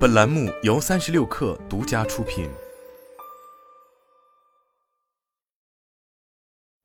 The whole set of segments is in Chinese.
本栏目由三十六氪独家出品。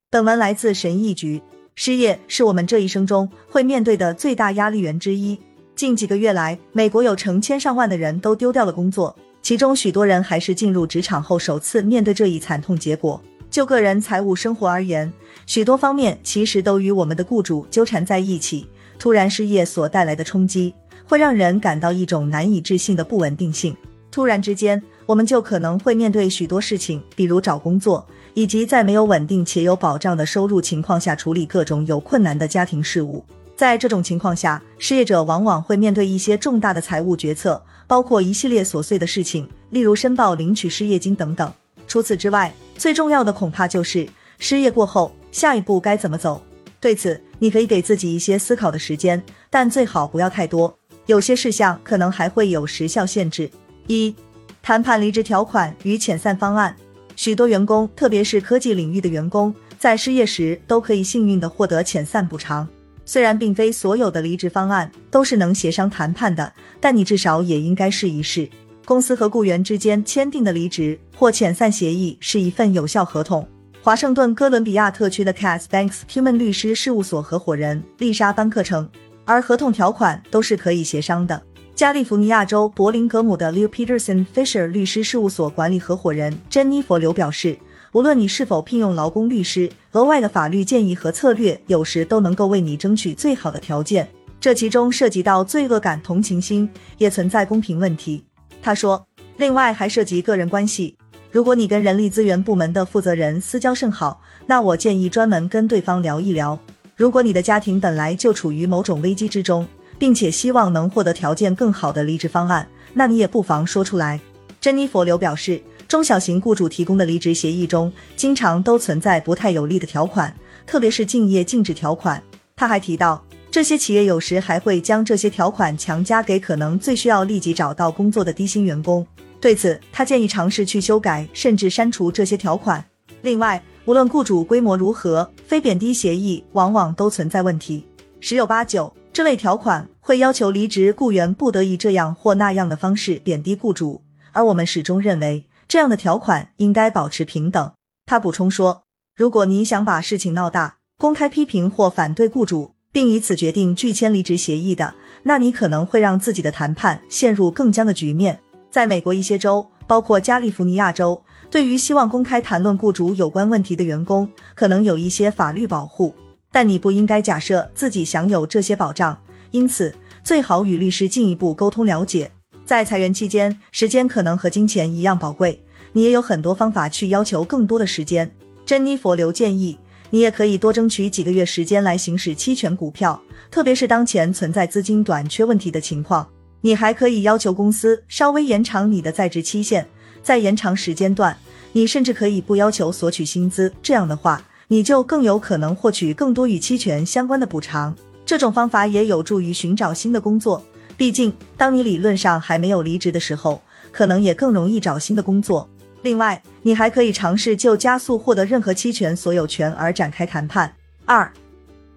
本文来自神意局。失业是我们这一生中会面对的最大压力源之一。近几个月来，美国有成千上万的人都丢掉了工作，其中许多人还是进入职场后首次面对这一惨痛结果。就个人财务生活而言，许多方面其实都与我们的雇主纠缠在一起。突然失业所带来的冲击，会让人感到一种难以置信的不稳定性。突然之间，我们就可能会面对许多事情，比如找工作。以及在没有稳定且有保障的收入情况下处理各种有困难的家庭事务。在这种情况下，失业者往往会面对一些重大的财务决策，包括一系列琐碎的事情，例如申报领取失业金等等。除此之外，最重要的恐怕就是失业过后下一步该怎么走。对此，你可以给自己一些思考的时间，但最好不要太多。有些事项可能还会有时效限制。一、谈判离职条款与遣散方案。许多员工，特别是科技领域的员工，在失业时都可以幸运地获得遣散补偿。虽然并非所有的离职方案都是能协商谈判的，但你至少也应该试一试。公司和雇员之间签订的离职或遣散协议是一份有效合同。华盛顿哥伦比亚特区的 Cass Banks Human 律师事务所合伙人丽莎班克称，而合同条款都是可以协商的。加利福尼亚州柏林格姆的 Leo Peterson Fisher 律师事务所管理合伙人珍妮佛刘表示，无论你是否聘用劳工律师，额外的法律建议和策略有时都能够为你争取最好的条件。这其中涉及到罪恶感、同情心，也存在公平问题。他说，另外还涉及个人关系。如果你跟人力资源部门的负责人私交甚好，那我建议专门跟对方聊一聊。如果你的家庭本来就处于某种危机之中，并且希望能获得条件更好的离职方案，那你也不妨说出来。珍妮佛刘表示，中小型雇主提供的离职协议中，经常都存在不太有利的条款，特别是竞业禁止条款。他还提到，这些企业有时还会将这些条款强加给可能最需要立即找到工作的低薪员工。对此，他建议尝试去修改甚至删除这些条款。另外，无论雇主规模如何，非贬低协议往往都存在问题，十有八九。这类条款会要求离职雇员不得以这样或那样的方式贬低雇主，而我们始终认为这样的条款应该保持平等。他补充说，如果你想把事情闹大，公开批评或反对雇主，并以此决定拒签离职协议的，那你可能会让自己的谈判陷入更僵的局面。在美国一些州，包括加利福尼亚州，对于希望公开谈论雇主有关问题的员工，可能有一些法律保护。但你不应该假设自己享有这些保障，因此最好与律师进一步沟通了解。在裁员期间，时间可能和金钱一样宝贵，你也有很多方法去要求更多的时间。珍妮佛刘建议，你也可以多争取几个月时间来行使期权股票，特别是当前存在资金短缺问题的情况。你还可以要求公司稍微延长你的在职期限，在延长时间段，你甚至可以不要求索取薪资。这样的话。你就更有可能获取更多与期权相关的补偿。这种方法也有助于寻找新的工作。毕竟，当你理论上还没有离职的时候，可能也更容易找新的工作。另外，你还可以尝试就加速获得任何期权所有权而展开谈判。二、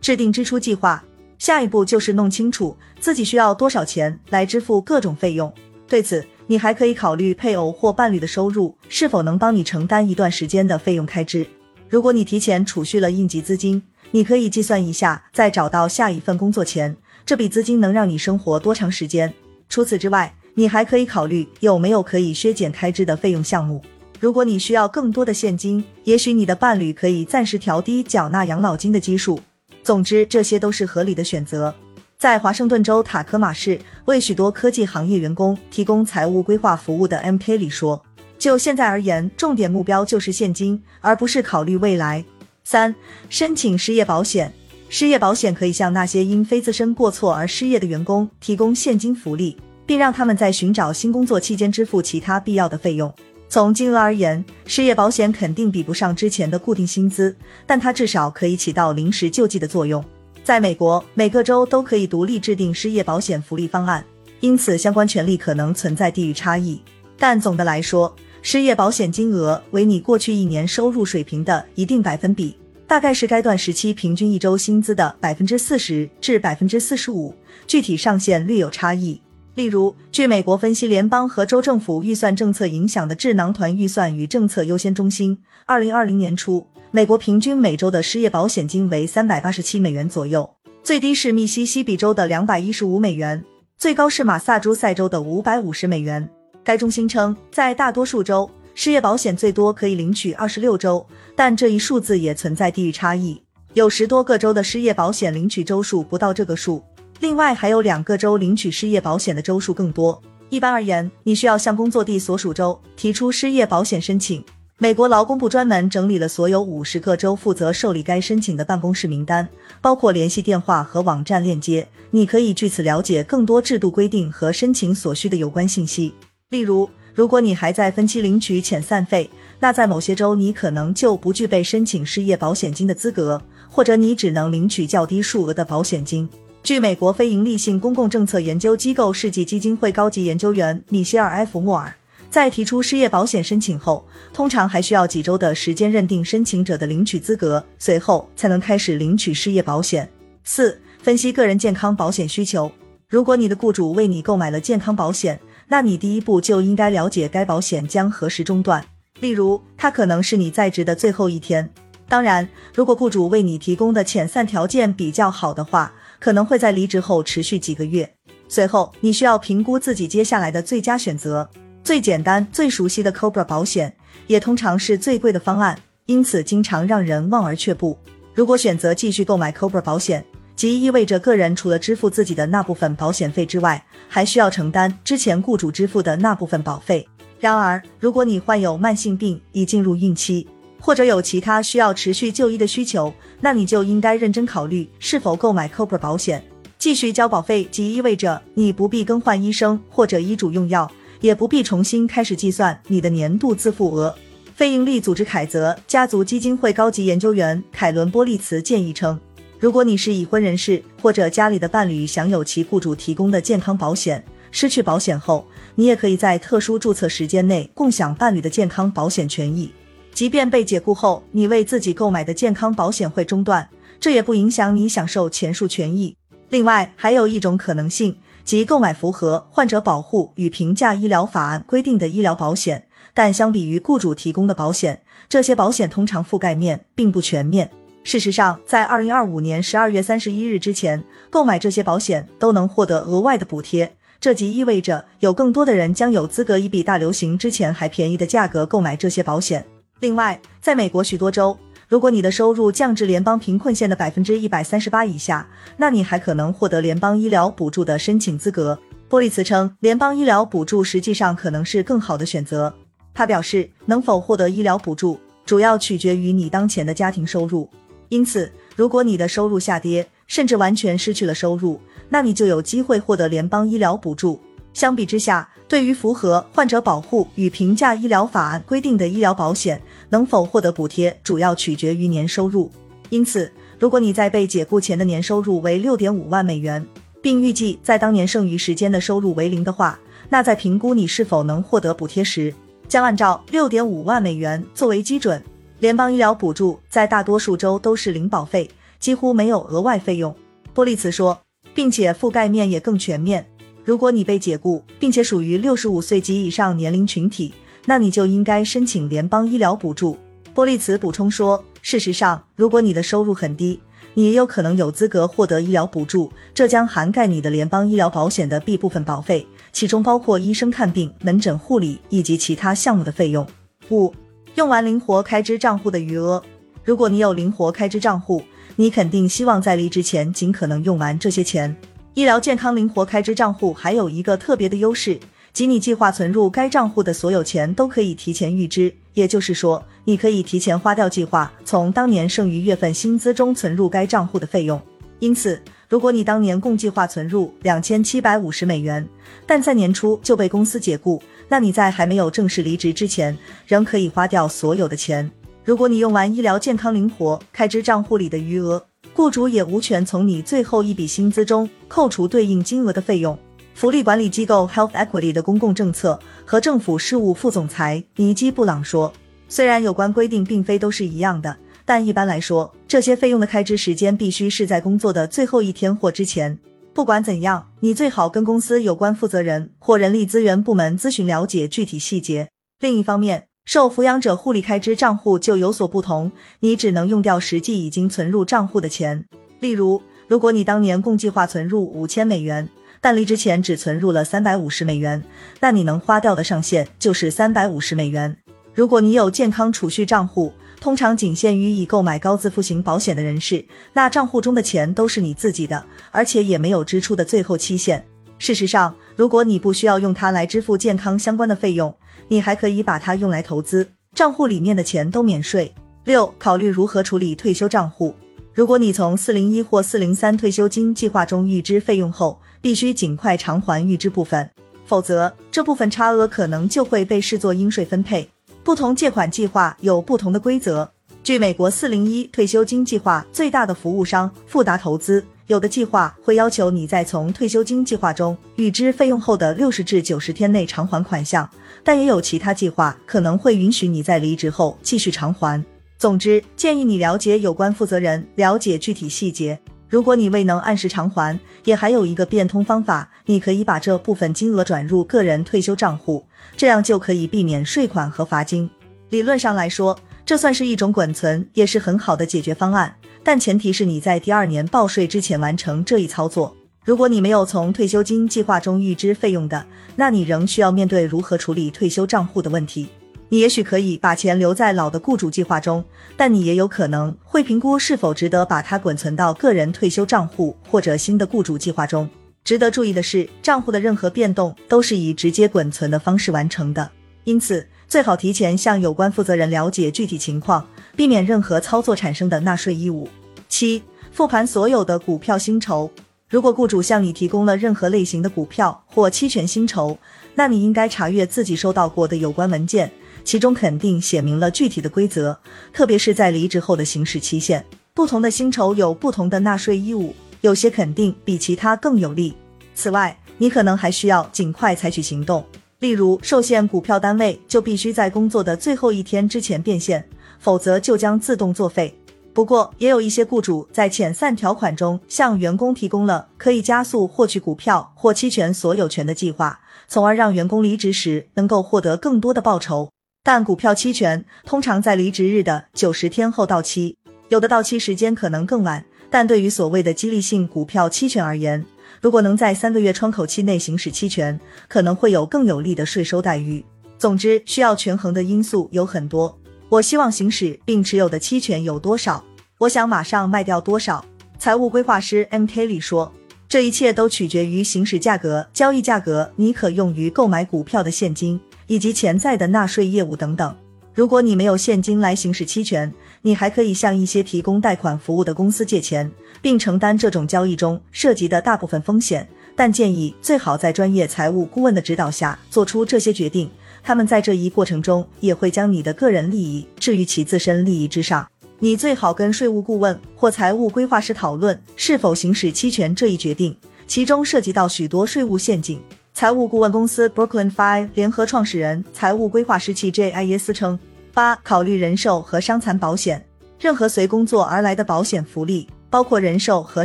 制定支出计划。下一步就是弄清楚自己需要多少钱来支付各种费用。对此，你还可以考虑配偶或伴侣的收入是否能帮你承担一段时间的费用开支。如果你提前储蓄了应急资金，你可以计算一下，在找到下一份工作前，这笔资金能让你生活多长时间。除此之外，你还可以考虑有没有可以削减开支的费用项目。如果你需要更多的现金，也许你的伴侣可以暂时调低缴纳养老金的基数。总之，这些都是合理的选择。在华盛顿州塔科马市为许多科技行业员工提供财务规划服务的 M.K. 里说。就现在而言，重点目标就是现金，而不是考虑未来。三、申请失业保险。失业保险可以向那些因非自身过错而失业的员工提供现金福利，并让他们在寻找新工作期间支付其他必要的费用。从金额而言，失业保险肯定比不上之前的固定薪资，但它至少可以起到临时救济的作用。在美国，每个州都可以独立制定失业保险福利方案，因此相关权利可能存在地域差异。但总的来说，失业保险金额为你过去一年收入水平的一定百分比，大概是该段时期平均一周薪资的百分之四十至百分之四十五，具体上限略有差异。例如，据美国分析联邦和州政府预算政策影响的智囊团预算与政策优先中心，二零二零年初，美国平均每周的失业保险金为三百八十七美元左右，最低是密西西比州的两百一十五美元，最高是马萨诸塞州的五百五十美元。该中心称，在大多数州，失业保险最多可以领取二十六周，但这一数字也存在地域差异，有十多个州的失业保险领取周数不到这个数。另外还有两个州领取失业保险的周数更多。一般而言，你需要向工作地所属州提出失业保险申请。美国劳工部专门整理了所有五十个州负责受理该申请的办公室名单，包括联系电话和网站链接。你可以据此了解更多制度规定和申请所需的有关信息。例如，如果你还在分期领取遣散费，那在某些州你可能就不具备申请失业保险金的资格，或者你只能领取较低数额的保险金。据美国非营利性公共政策研究机构世纪基金会高级研究员米歇尔 ·F· 莫尔，在提出失业保险申请后，通常还需要几周的时间认定申请者的领取资格，随后才能开始领取失业保险。四、分析个人健康保险需求。如果你的雇主为你购买了健康保险，那你第一步就应该了解该保险将何时中断。例如，它可能是你在职的最后一天。当然，如果雇主为你提供的遣散条件比较好的话，可能会在离职后持续几个月。随后，你需要评估自己接下来的最佳选择。最简单、最熟悉的 Cobra 保险，也通常是最贵的方案，因此经常让人望而却步。如果选择继续购买 Cobra 保险，即意味着个人除了支付自己的那部分保险费之外，还需要承担之前雇主支付的那部分保费。然而，如果你患有慢性病，已进入孕期，或者有其他需要持续就医的需求，那你就应该认真考虑是否购买 Cobra 保险。继续交保费即意味着你不必更换医生或者医嘱用药，也不必重新开始计算你的年度自付额。非营利组织凯泽家族基金会高级研究员凯伦波利茨建议称，如果你是已婚人士或者家里的伴侣享有其雇主提供的健康保险，失去保险后，你也可以在特殊注册时间内共享伴侣的健康保险权益。即便被解雇后，你为自己购买的健康保险会中断，这也不影响你享受前述权益。另外，还有一种可能性，即购买符合患者保护与评价医疗法案规定的医疗保险，但相比于雇主提供的保险，这些保险通常覆盖面并不全面。事实上，在二零二五年十二月三十一日之前，购买这些保险都能获得额外的补贴，这即意味着有更多的人将有资格以比大流行之前还便宜的价格购买这些保险。另外，在美国许多州，如果你的收入降至联邦贫困线的百分之一百三十八以下，那你还可能获得联邦医疗补助的申请资格。波利茨称，联邦医疗补助实际上可能是更好的选择。他表示，能否获得医疗补助主要取决于你当前的家庭收入。因此，如果你的收入下跌，甚至完全失去了收入，那你就有机会获得联邦医疗补助。相比之下，对于符合患者保护与评价医疗法案规定的医疗保险，能否获得补贴，主要取决于年收入。因此，如果你在被解雇前的年收入为六点五万美元，并预计在当年剩余时间的收入为零的话，那在评估你是否能获得补贴时，将按照六点五万美元作为基准。联邦医疗补助在大多数州都是零保费，几乎没有额外费用。波利茨说，并且覆盖面也更全面。如果你被解雇，并且属于六十五岁及以上年龄群体，那你就应该申请联邦医疗补助。波利茨补充说，事实上，如果你的收入很低，你也有可能有资格获得医疗补助，这将涵盖你的联邦医疗保险的 B 部分保费，其中包括医生看病、门诊护理以及其他项目的费用。五、用完灵活开支账户的余额。如果你有灵活开支账户，你肯定希望在离职前尽可能用完这些钱。医疗健康灵活开支账户还有一个特别的优势，即你计划存入该账户的所有钱都可以提前预支。也就是说，你可以提前花掉计划从当年剩余月份薪资中存入该账户的费用。因此，如果你当年共计划存入两千七百五十美元，但在年初就被公司解雇，那你在还没有正式离职之前，仍可以花掉所有的钱。如果你用完医疗健康灵活开支账户里的余额，雇主也无权从你最后一笔薪资中扣除对应金额的费用。福利管理机构 Health Equity 的公共政策和政府事务副总裁尼基·布朗说：“虽然有关规定并非都是一样的，但一般来说，这些费用的开支时间必须是在工作的最后一天或之前。”不管怎样，你最好跟公司有关负责人或人力资源部门咨询了解具体细节。另一方面，受抚养者护理开支账户就有所不同，你只能用掉实际已经存入账户的钱。例如，如果你当年共计划存入五千美元，但离职前只存入了三百五十美元，那你能花掉的上限就是三百五十美元。如果你有健康储蓄账户，通常仅限于已购买高自付型保险的人士，那账户中的钱都是你自己的，而且也没有支出的最后期限。事实上，如果你不需要用它来支付健康相关的费用，你还可以把它用来投资，账户里面的钱都免税。六、考虑如何处理退休账户。如果你从四零一或四零三退休金计划中预支费用后，必须尽快偿还预支部分，否则这部分差额可能就会被视作应税分配。不同借款计划有不同的规则。据美国四零一退休金计划最大的服务商富达投资，有的计划会要求你在从退休金计划中预支费用后的六十至九十天内偿还款项，但也有其他计划可能会允许你在离职后继续偿还。总之，建议你了解有关负责人，了解具体细节。如果你未能按时偿还，也还有一个变通方法，你可以把这部分金额转入个人退休账户。这样就可以避免税款和罚金。理论上来说，这算是一种滚存，也是很好的解决方案。但前提是你在第二年报税之前完成这一操作。如果你没有从退休金计划中预支费用的，那你仍需要面对如何处理退休账户的问题。你也许可以把钱留在老的雇主计划中，但你也有可能会评估是否值得把它滚存到个人退休账户或者新的雇主计划中。值得注意的是，账户的任何变动都是以直接滚存的方式完成的，因此最好提前向有关负责人了解具体情况，避免任何操作产生的纳税义务。七、复盘所有的股票薪酬。如果雇主向你提供了任何类型的股票或期权薪酬，那你应该查阅自己收到过的有关文件，其中肯定写明了具体的规则，特别是在离职后的行使期限。不同的薪酬有不同的纳税义务。有些肯定比其他更有利。此外，你可能还需要尽快采取行动，例如受限股票单位就必须在工作的最后一天之前变现，否则就将自动作废。不过，也有一些雇主在遣散条款中向员工提供了可以加速获取股票或期权所有权的计划，从而让员工离职时能够获得更多的报酬。但股票期权通常在离职日的九十天后到期，有的到期时间可能更晚。但对于所谓的激励性股票期权而言，如果能在三个月窗口期内行使期权，可能会有更有利的税收待遇。总之，需要权衡的因素有很多。我希望行使并持有的期权有多少？我想马上卖掉多少？财务规划师 M K 里说，这一切都取决于行使价格、交易价格、你可用于购买股票的现金以及潜在的纳税业务等等。如果你没有现金来行使期权，你还可以向一些提供贷款服务的公司借钱，并承担这种交易中涉及的大部分风险。但建议最好在专业财务顾问的指导下做出这些决定。他们在这一过程中也会将你的个人利益置于其自身利益之上。你最好跟税务顾问或财务规划师讨论是否行使期权这一决定，其中涉及到许多税务陷阱。财务顾问公司 Brooklyn Five 联合创始人、财务规划师 J. 艾耶斯称。八、考虑人寿和伤残保险。任何随工作而来的保险福利，包括人寿和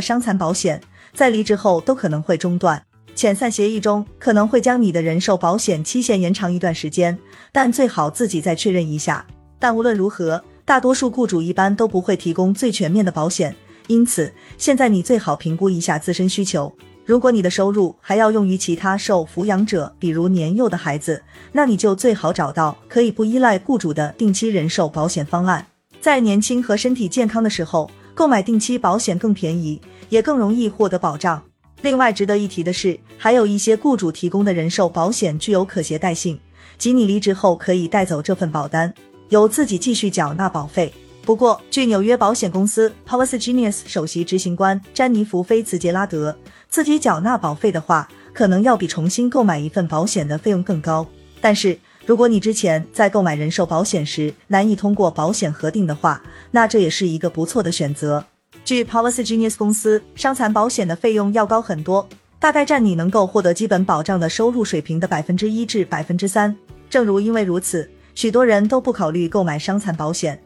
伤残保险，在离职后都可能会中断。遣散协议中可能会将你的人寿保险期限延长一段时间，但最好自己再确认一下。但无论如何，大多数雇主一般都不会提供最全面的保险，因此现在你最好评估一下自身需求。如果你的收入还要用于其他受抚养者，比如年幼的孩子，那你就最好找到可以不依赖雇主的定期人寿保险方案。在年轻和身体健康的时候，购买定期保险更便宜，也更容易获得保障。另外值得一提的是，还有一些雇主提供的人寿保险具有可携带性，即你离职后可以带走这份保单，由自己继续缴纳保费。不过，据纽约保险公司 Policygenius 首席执行官詹妮弗·菲茨杰拉德。自己缴纳保费的话，可能要比重新购买一份保险的费用更高。但是，如果你之前在购买人寿保险时难以通过保险核定的话，那这也是一个不错的选择。据 Policygenius 公司，伤残保险的费用要高很多，大概占你能够获得基本保障的收入水平的百分之一至百分之三。正如因为如此，许多人都不考虑购买伤残保险。